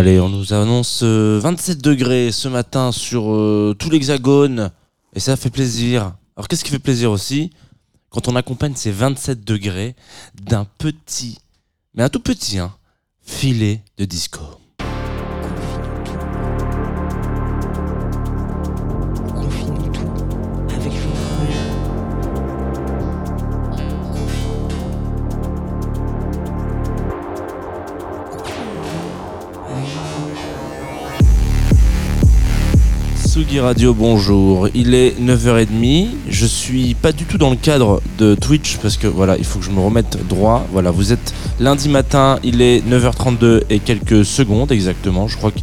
Allez, on nous annonce euh, 27 degrés ce matin sur euh, tout l'hexagone et ça fait plaisir. Alors qu'est-ce qui fait plaisir aussi? Quand on accompagne ces 27 degrés d'un petit, mais un tout petit, hein, filet de disco. Radio, bonjour. Il est 9h30. Je suis pas du tout dans le cadre de Twitch parce que voilà, il faut que je me remette droit. Voilà, vous êtes lundi matin, il est 9h32 et quelques secondes exactement. Je crois que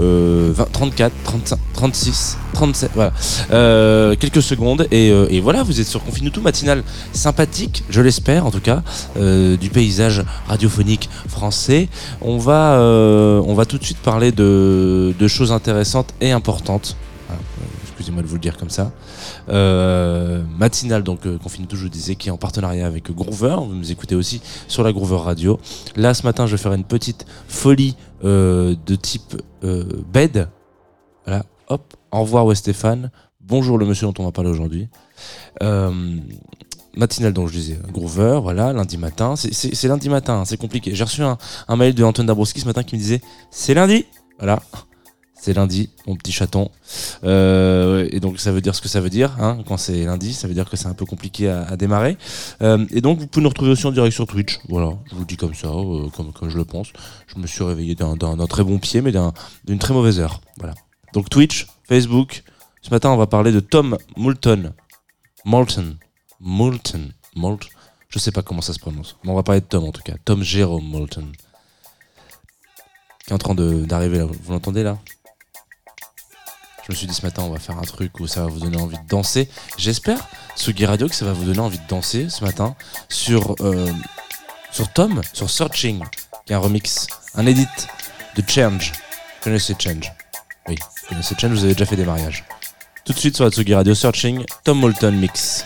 euh, 20, 34, 35, 36, 37, voilà. Euh, quelques secondes et, euh, et voilà, vous êtes sur Confine tout matinal sympathique, je l'espère en tout cas, euh, du paysage radiophonique français. On va, on va tout de suite parler de choses intéressantes et importantes. Excusez-moi de vous le dire comme ça. Euh, matinal, donc euh, Confine tout, je vous disais, qui est en partenariat avec Groover. Vous nous écoutez aussi sur la Groover Radio. Là, ce matin, je vais faire une petite folie euh, de type euh, bed. Voilà, hop, au revoir Westéphane. Bonjour le monsieur dont on va parler aujourd'hui. Euh, matinal, donc je disais, Groover, voilà, lundi matin. C'est lundi matin, hein, c'est compliqué. J'ai reçu un, un mail de Antoine Dabrowski ce matin qui me disait c'est lundi. Voilà, c'est lundi, mon petit chaton. Euh, et donc ça veut dire ce que ça veut dire. Hein, quand c'est lundi, ça veut dire que c'est un peu compliqué à, démarrer. Euh, et donc vous pouvez nous retrouver aussi en direct sur Twitch. Voilà, je vous le dis comme ça, euh, comme, je le pense. Je me suis réveillé d'un- très bon pied, mais d'un- d'une très mauvaise heure. Voilà. Donc Twitch, Facebook. Ce matin, on va parler de Tom Moulton. Moulton. Moulton. Moult. Je sais pas comment ça se prononce. Mais on va parler de Tom en tout cas. Tom Jerome Moulton. Qui est en train d'arriver là. Vous l'entendez là? Je me suis dit ce matin, on va faire un truc où ça va vous donner envie de danser. J'espère, Sugi Radio, que ça va vous donner envie de danser ce matin sur, euh, Tom, sur Searching, qui est un remix, un edit de Change. Connaissez Change? Oui, vous connaissez Change, vous avez déjà fait des mariages. Tout de suite sur la Tsugi Radio Searching, Tom Moulton Mix.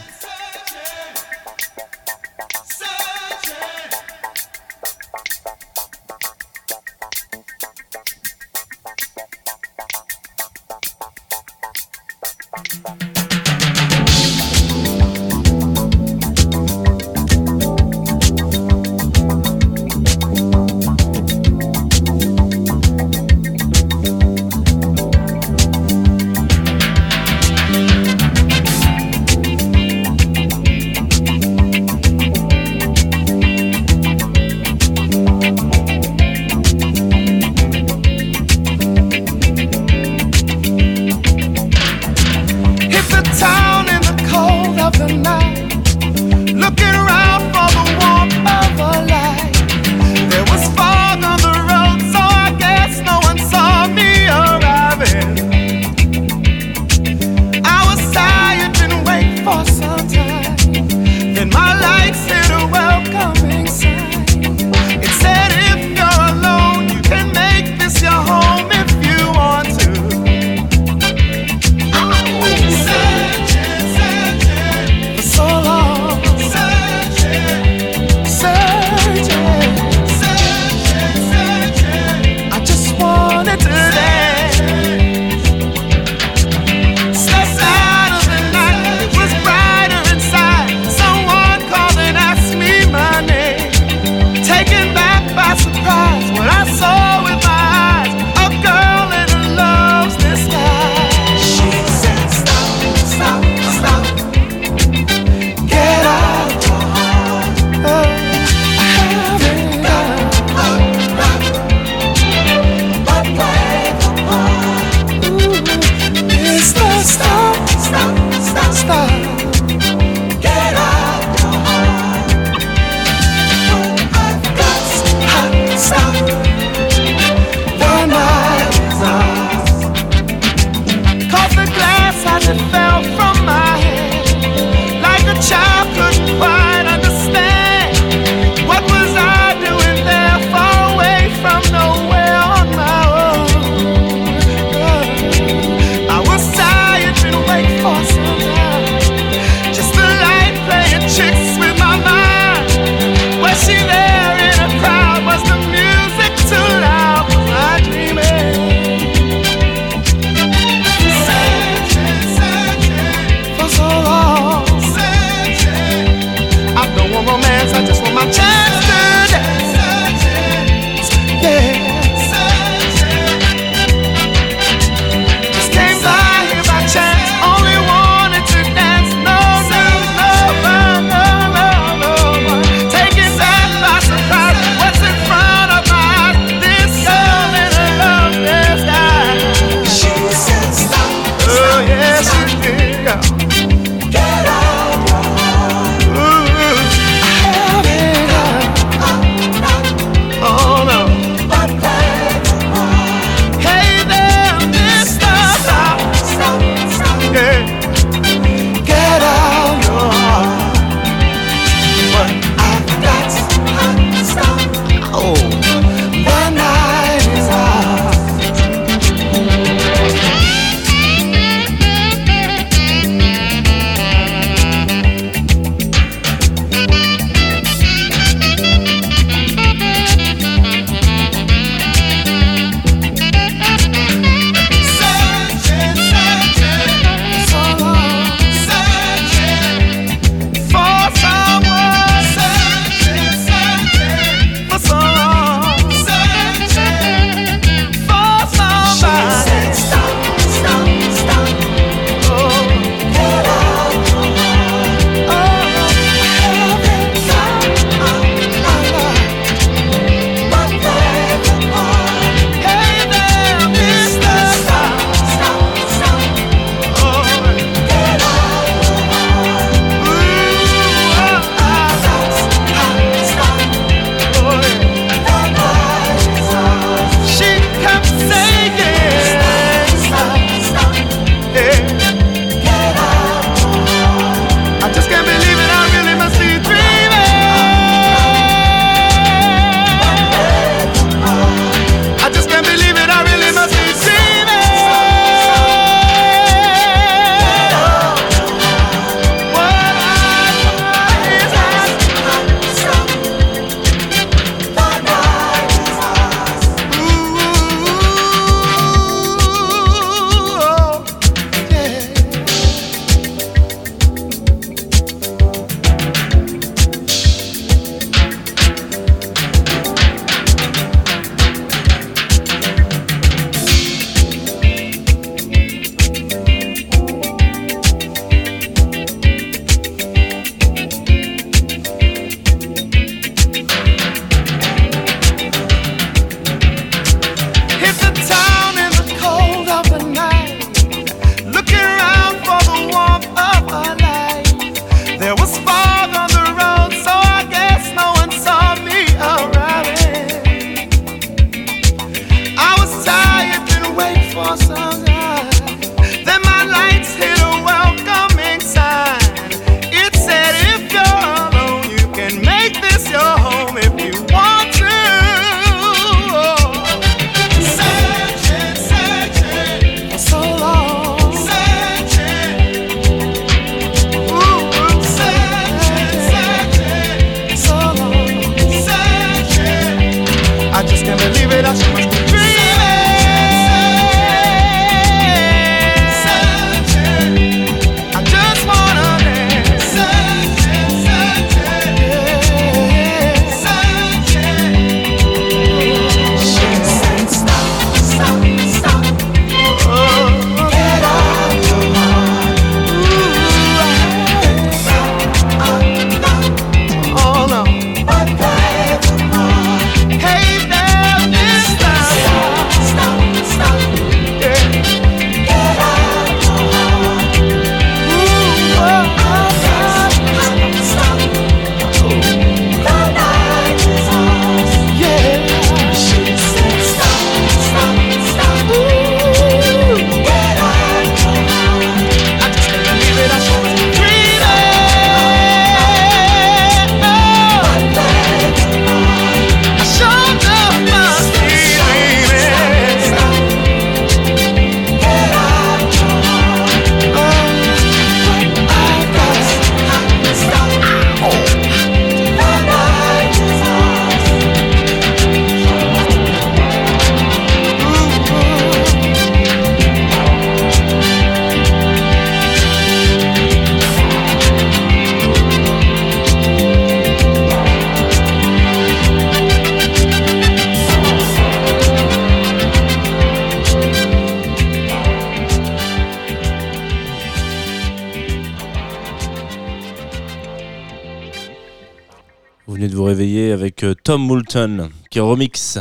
Tom Moulton qui remix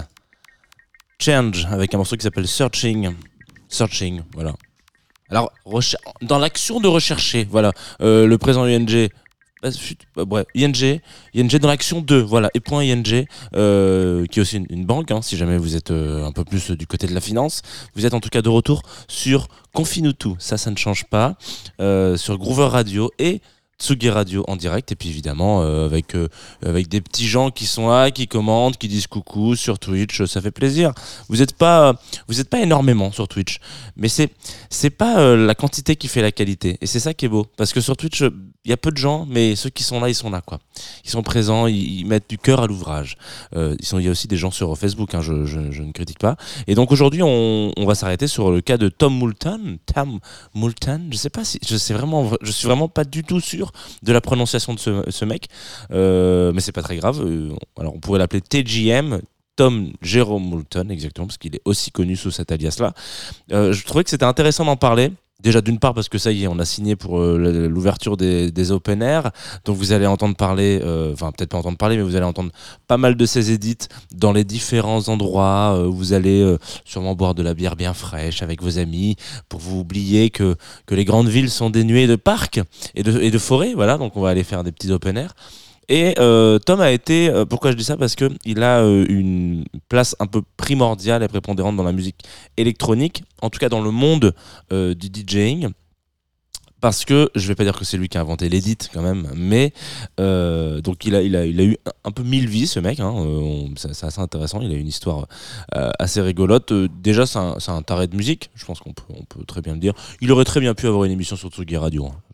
Change avec un morceau qui s'appelle Searching. Searching, voilà. Alors, dans l'action de rechercher, voilà, euh, le présent bref, ING, ING dans l'action 2, voilà, et point ING, euh, qui est aussi une, banque, hein, si jamais vous êtes euh, un peu plus du côté de la finance. Vous êtes en tout cas de retour sur Confine-nous tout, ça, ça ne change pas, sur Groover Radio et Tsugi Radio en direct, et puis évidemment euh, avec, euh, avec des petits gens qui sont là, qui commentent, qui disent coucou sur Twitch, ça fait plaisir. Vous n'êtes pas, vous êtes pas énormément sur Twitch, mais c'est c'est pas euh, la quantité qui fait la qualité, et c'est ça qui est beau, parce que sur Twitch, euh, il y a peu de gens, mais ceux qui sont là, ils sont là, quoi. Ils sont présents, ils, mettent du cœur à l'ouvrage. Euh, ils sont, il y a aussi des gens sur Facebook, hein, je, je, ne critique pas. Et donc aujourd'hui, on, on va s'arrêter sur le cas de Tom Moulton. Tom Moulton, je sais pas si, je sais vraiment, je suis vraiment pas du tout sûr de la prononciation de ce, mec, euh, mais c'est pas très grave. Euh, alors on pourrait l'appeler TJM. Tom Jérôme Moulton, exactement, parce qu'il est aussi connu sous cet alias-là. Euh, je trouvais que c'était intéressant d'en parler. Déjà d'une part parce que ça y est, on a signé pour euh, l'ouverture des, open air, donc vous allez entendre parler, euh, enfin peut-être pas entendre parler, mais vous allez entendre pas mal de ces édits dans les différents endroits. Euh, vous allez sûrement boire de la bière bien fraîche avec vos amis pour vous oublier que, les grandes villes sont dénuées de parcs et de, et de forêts. Voilà, donc on va aller faire des petits open air. Et euh, Tom a été, euh, pourquoi je dis ça? Parce qu'il a euh, une place un peu primordiale et prépondérante dans la musique électronique, en tout cas dans le monde du DJing. Parce que je vais pas dire que c'est lui qui a inventé l'edit quand même, mais donc il a, eu un, peu mille vies ce mec, hein, c'est assez intéressant, il a une histoire assez rigolote. Déjà c'est un, taré de musique, je pense qu'on peut, on peut très bien le dire. Il aurait très bien pu avoir une émission sur Tsugi Radio. hein.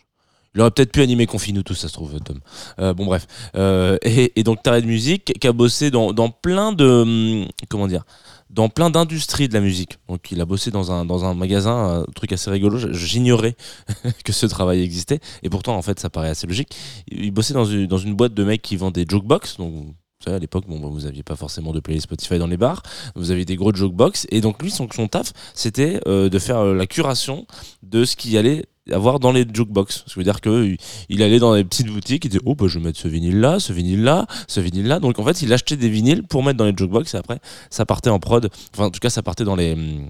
Il aurait peut-être pu animer Confine-nous tous, ça se trouve, Tom. Euh, bon, bref. Euh, et, donc, taré de musique, qui a bossé dans, plein de. hum, Comment dire Dans plein d'industries de la musique. Donc, il a bossé dans un, dans un magasin, un truc assez rigolo. J'ignorais que ce travail existait. Et pourtant, en fait, ça paraît assez logique. Il bossait dans une, dans une boîte de mecs qui vend des jukebox. Donc, vous à l'époque, bon, bah, vous aviez pas forcément de playlist Spotify dans les bars. Vous aviez des gros jukebox. Et donc, lui, son, son taf, c'était euh, de faire la curation de ce qui allait avoir dans les jukebox. Ce qui veut dire que il allait dans les petites boutiques, il disait oh bah je vais mettre ce vinyle là, ce vinyle là, ce vinyle là. Donc en fait il achetait des vinyles pour mettre dans les jukebox et après ça partait en prod. Enfin en tout cas ça partait dans les hum,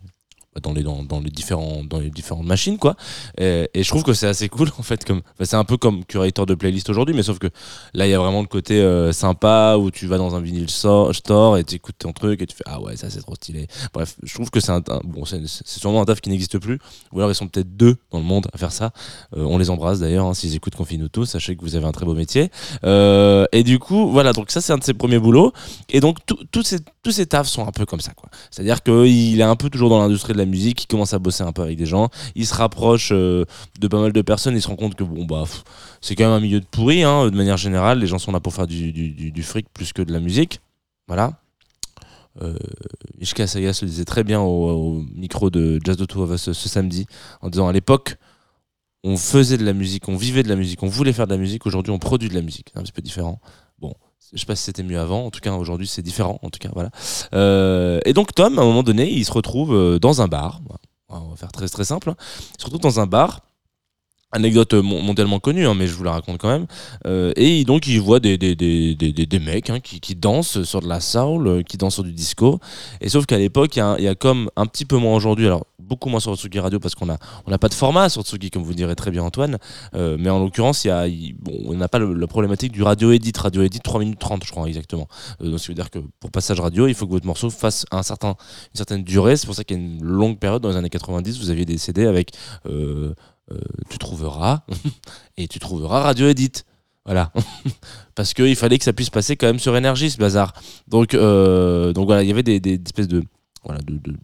dans les dans, dans les différents dans les différentes machines quoi et, je trouve que c'est assez cool en fait comme c'est un peu comme curator de playlist aujourd'hui mais sauf que là il y a vraiment le côté euh, sympa où tu vas dans un vinyle store et tu écoutes ton truc et tu fais ah ouais ça c'est trop stylé bref je trouve que c'est un, bon c'est c'est sûrement un taf qui n'existe plus ou alors ils sont peut-être deux dans le monde à faire ça euh, on les embrasse d'ailleurs, hein, s'ils écoutent Confine-nous tous, sachez que vous avez un très beau métier. Euh, et du coup, voilà, donc ça c'est un de ses premiers boulots. Et donc tous ces, tous ces tafs sont un peu comme ça, quoi. C'est-à-dire qu'il est un peu toujours dans l'industrie de la musique, il commence à bosser un peu avec des gens, il se rapproche euh, de pas mal de personnes, il se rend compte que bon, bah, c'est quand même un milieu de pourri, hein, de manière générale, les gens sont là pour faire du, fric plus que de la musique. Voilà. Euh, Ishka Sayas le disait très bien au, micro de Jazz de of Us ce, ce samedi, en disant à l'époque, on faisait de la musique, on vivait de la musique, on voulait faire de la musique. Aujourd'hui, on produit de la musique. Un petit peu différent. Bon, je sais pas si c'était mieux avant. En tout cas, aujourd'hui, c'est différent. En tout cas, voilà. Euh, et donc, Tom, à un moment donné, il se retrouve euh, dans un bar. On va faire très très simple. hein. Il se retrouve dans un bar. Anecdote mon- mondialement connue, hein, mais je vous la raconte quand même. Euh, et donc, il voit des, des, des, des, des- mecs hein, qui, qui dansent sur de la soul, euh, qui dansent sur du disco. Et sauf qu'à l'époque, il y, a comme un petit peu moins aujourd'hui, alors beaucoup moins sur Tsugi Radio parce qu'on a on n'a pas de format sur Tsugi, comme vous direz très bien Antoine. Euh, mais en l'occurrence, y a, bon, on n'a pas la problématique du radio edit. Radio edit 3 minutes 30, je crois, exactement. Euh, donc, ça veut dire que pour passage radio, il faut que votre morceau fasse un certain, une certaine durée. C'est pour ça qu'il y a une longue période dans les années 90, vous aviez des CD avec Tu trouveras et Tu trouveras radio edit. Voilà. Parce qu'il fallait que ça puisse passer quand même sur énergie, ce bazar. Donc, euh, donc voilà, il y avait des, espèces de. Voilà, de, de-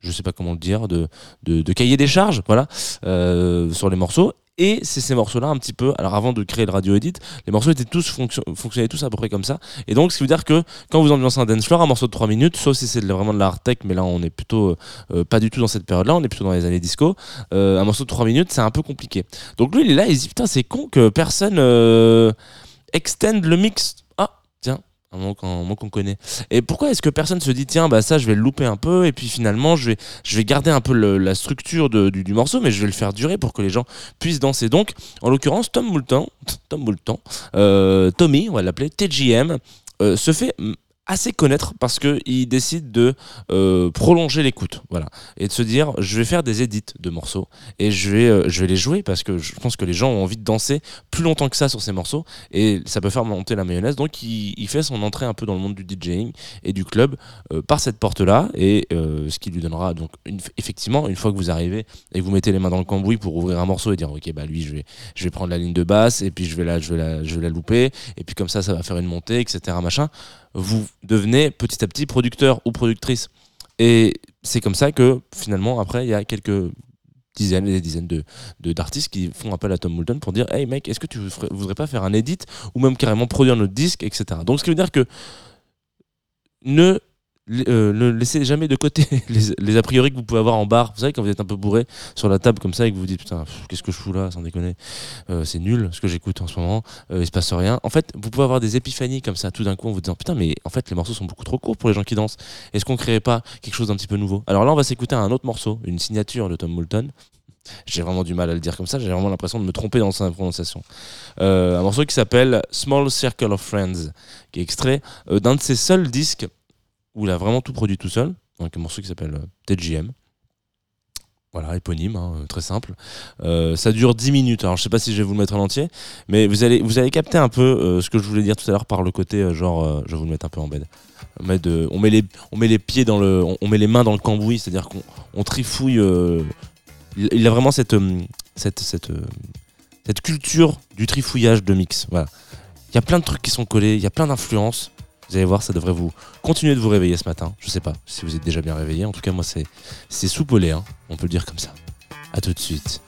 je sais pas comment le dire, de, de, de cahier des charges, voilà, euh, sur les morceaux. Et c'est ces morceaux-là un petit peu. Alors avant de créer le radio edit, les morceaux étaient tous fonction- fonctionnaient tous à peu près comme ça. Et donc, ce qui veut dire que quand vous ambiancez un dance floor, un morceau de 3 minutes, sauf si c'est vraiment de la hard tech, mais là on est plutôt euh, pas du tout dans cette période-là, on est plutôt dans les années disco. euh, un morceau de 3 minutes, c'est un peu compliqué. Donc lui, il est là, il dit putain, c'est con que personne euh, extend le mix. Ah, tiens, un mot qu'on connaît. Et pourquoi est-ce que personne se dit tiens bah ça je vais le louper un peu et puis finalement je vais je vais garder un peu la structure de- du, morceau mais je vais le faire durer pour que les gens puissent danser. Donc en l'occurrence Tom Moulton, Tom Moulton, euh, Tommy on va l'appeler TGM euh, se fait assez connaître parce que il décide de euh, prolonger l'écoute voilà et de se dire je vais faire des édits de morceaux et je vais euh, je vais les jouer parce que je pense que les gens ont envie de danser plus longtemps que ça sur ces morceaux et ça peut faire monter la mayonnaise. Donc il, fait son entrée un peu dans le monde du DJing et du club euh, par cette porte-là et ce qui lui donnera donc effectivement une fois que vous arrivez et que vous mettez les mains dans le cambouis pour ouvrir un morceau et dire ok bah lui je vais je vais prendre la ligne de basse et puis je vais la je vais la je vais la louper et puis comme ça ça va faire une montée etc machin. Vous devenez petit à petit producteur ou productrice. Et c'est comme ça que finalement après il y a quelques dizaines et des dizaines de de- d'artistes qui font appel à Tom Moulton pour dire hey mec est-ce que tu ferais- voudrais pas faire un edit ou même carrément produire notre disque etc donc ce qui veut dire que ne euh, ne laissez jamais de côté les, a priori que vous pouvez avoir en bar. Vous savez quand vous êtes un peu bourré sur la table comme ça et que vous vous dites putain qu'est-ce que je fous là sans déconner. Euh, c'est nul ce que j'écoute en ce moment. Euh, il se passe rien. En fait vous pouvez avoir des épiphanies comme ça tout d'un coup en vous disant putain mais en fait les morceaux sont beaucoup trop courts pour les gens qui dansent. Est-ce qu'on créerait pas quelque chose d'un petit peu nouveau? Alors là on va s'écouter un autre morceau une signature de Tom Moulton. J'ai vraiment du mal à le dire comme ça, j'ai vraiment l'impression de me tromper dans sa prononciation. Euh, un morceau qui s'appelle Small Circle of Friends, qui est extrait euh, d'un de ses seuls disques où il a vraiment tout produit tout seul. Donc un morceau qui s'appelle euh, TGM. Voilà, éponyme, hein, euh, très simple. Euh, ça dure 10 minutes. Alors je sais pas si je vais vous le mettre en entier, mais vous allez, vous allez capter un peu ce que je voulais dire tout à l'heure par le côté genre, je vais vous le mettre un peu en bed. On met, les, on met les pieds dans le, on, met les mains dans le cambouis, c'est-à-dire qu'on on trifouille. il, a vraiment cette, cette, cette, cette culture du trifouillage de mix. Voilà. Il y a plein de trucs qui sont collés, il y a plein d'influences. Vous allez voir, ça devrait vous continuer de vous réveiller ce matin. Je sais pas si vous êtes déjà bien réveillé. En tout cas, moi, c'est lait, hein. on peut le dire comme ça. À tout de suite.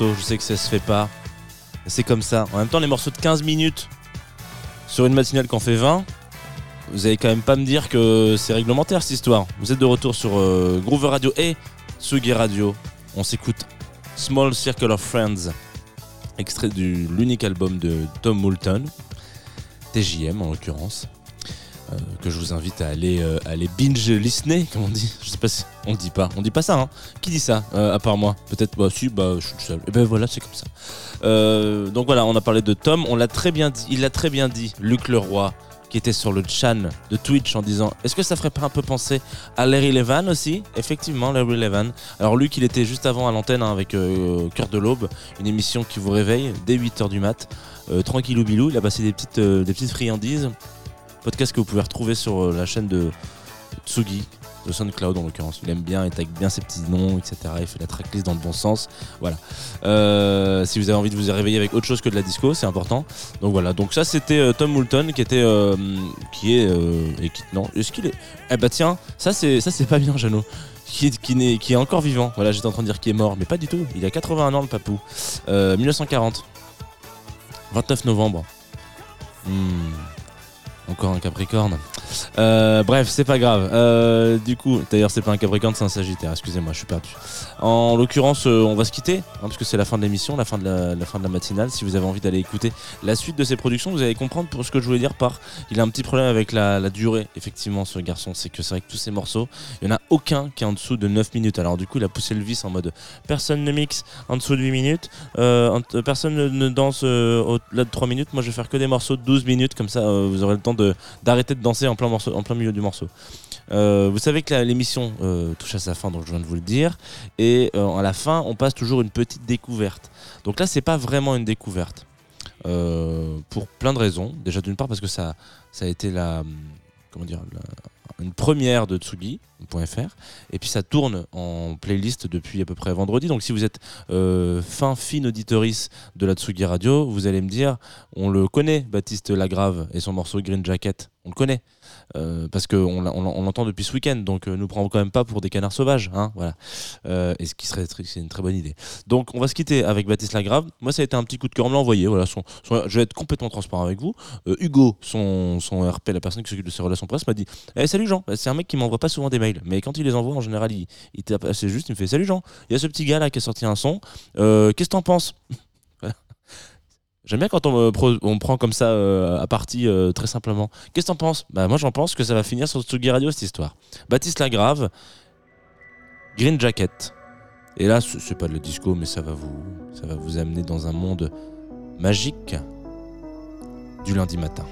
Je sais que ça se fait pas. C'est comme ça. En même temps, les morceaux de 15 minutes sur une matinale qu'on fait 20, vous allez quand même pas me dire que c'est réglementaire cette histoire. Vous êtes de retour sur euh, Groover Radio et Sugi Radio. On s'écoute Small Circle of Friends, extrait de l'unique album de Tom Moulton, TJM en l'occurrence. Euh, que je vous invite à aller, euh, à aller binge listener, comme on dit. Je sais pas si on dit pas. On dit pas ça, hein. Qui dit ça, euh, à part moi? Peut-être, bah si, bah je suis seul. Et ben voilà, c'est comme ça. Donc voilà, on a parlé de Tom. On l'a très bien dit. Il l'a très bien dit, Luc Leroy, qui était sur le chan de Twitch en disant Est-ce que ça ferait pas un peu penser à Larry Levan aussi? Effectivement, Larry Levan. Alors, Luc, il était juste avant à l'antenne hein, avec Cœur de l'Aube, une émission qui vous réveille dès 8h du mat. Euh, tranquillou bilou, il a passé des petites friandises. Podcast que vous pouvez retrouver sur euh, la chaîne de Tsugi, de SoundCloud en l'occurrence. Il aime bien, il tag bien ses petits noms, etc. Il fait la tracklist dans le bon sens. Voilà. Euh, si vous avez envie de vous réveiller avec autre chose que de la disco, c'est important. Donc voilà. Donc ça, c'était euh, Tom Moulton qui était, qui est, et qui, non, est-ce qu'il est Eh bah tiens, ça c'est, ça c'est pas bien, Jeannot. Qui est, qui, n'est- qui est encore vivant. Voilà, j'étais en train de dire qu'il est mort, mais pas du tout. Il a 81 ans, le papou. Euh, 1940. 29 novembre. Hmm. Encore un Capricorne. Euh, bref, c'est pas grave. Euh, du coup, d'ailleurs, c'est pas un Capricorne, c'est un Sagittaire. Excusez-moi, je suis perdu. En l'occurrence, euh, on va se quitter, hein, parce que c'est la fin de l'émission, la fin de la, de matinale. Si vous avez envie d'aller écouter la suite de ses productions, vous allez comprendre pour ce que je voulais dire par. Il a un petit problème avec la, durée, effectivement, ce garçon. C'est que c'est vrai que tous ces morceaux, il y en a aucun qui est en dessous de 9 minutes. Alors, du coup, il a poussé le vice en mode personne ne mixe en dessous de 8 minutes, personne ne, danse au-delà de 3 minutes. Moi, je vais faire que des morceaux de 12 minutes, comme ça, vous aurez le temps de d'arrêter de danser en plein, en plein milieu du morceau. Euh, vous savez que l'émission euh, touche à sa fin, donc je viens de vous le dire. Et euh, à la fin, on passe toujours une petite découverte. Donc là, c'est pas vraiment une découverte. Pour plein de raisons. Déjà, d'une part, parce que ça, ça a été la. Comment dire une première de Tsugi.fr. Et puis ça tourne en playlist depuis à peu près vendredi. Donc si vous êtes euh, fin, fine auditorice de la Tsugi Radio, vous allez me dire on le connaît, Baptiste Lagrave et son morceau Green Jacket. On le connaît. Euh, parce qu'on l'entend depuis ce week-end, donc euh, nous prend quand même pas pour des canards sauvages, hein, voilà. Euh, et ce qui serait, une très bonne idée. Donc on va se quitter avec Baptiste Lagrave. Moi ça a été un petit coup de cœur, on me l'a envoyé. Voilà, je vais être complètement transparent avec vous. Hugo, son, RP, la personne qui s'occupe de ses relations presse, m'a dit Eh, Salut Jean, c'est un mec qui m'envoie pas souvent des mails, mais quand il les envoie en général, il, juste, il me fait Salut Jean, il y a ce petit gars là qui a sorti un son, qu'est-ce que t'en penses? J'aime bien quand on, prend comme ça euh, à partie euh, très simplement. Qu'est-ce que t'en penses? Bah moi j'en pense que ça va finir sur Tsugi Radio cette histoire. Baptiste Lagrave, Green Jacket. Et là c'est c'est pas de la disco mais ça va vous ça va vous amener dans un monde magique du lundi matin.